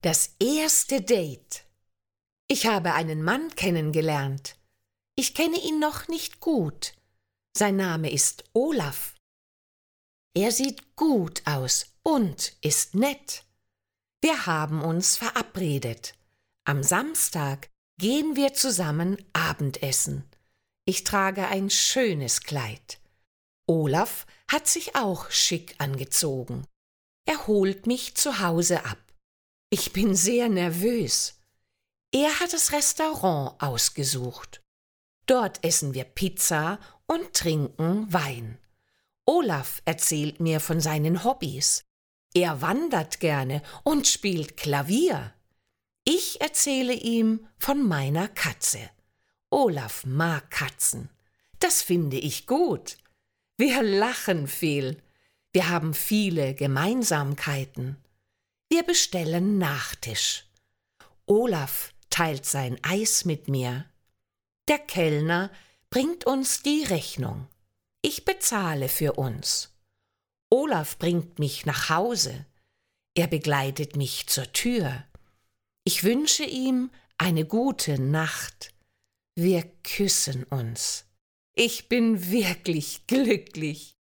Das erste Date. Ich habe einen Mann kennengelernt. Ich kenne ihn noch nicht gut. Sein Name ist Olaf. Er sieht gut aus und ist nett. Wir haben uns verabredet. Am Samstag gehen wir zusammen Abendessen. Ich trage ein schönes Kleid. Olaf hat sich auch schick angezogen. Er holt mich zu Hause ab. Ich bin sehr nervös. Er hat das Restaurant ausgesucht. Dort essen wir Pizza und trinken Wein. Olaf erzählt mir von seinen Hobbys. Er wandert gerne und spielt Klavier. Ich erzähle ihm von meiner Katze. Olaf mag Katzen. Das finde ich gut. Wir lachen viel. Wir haben viele Gemeinsamkeiten. Wir bestellen Nachtisch. Olaf teilt sein Eis mit mir. Der Kellner bringt uns die Rechnung. Ich bezahle für uns. Olaf bringt mich nach Hause. Er begleitet mich zur Tür. Ich wünsche ihm eine gute Nacht. Wir küssen uns. Ich bin wirklich glücklich.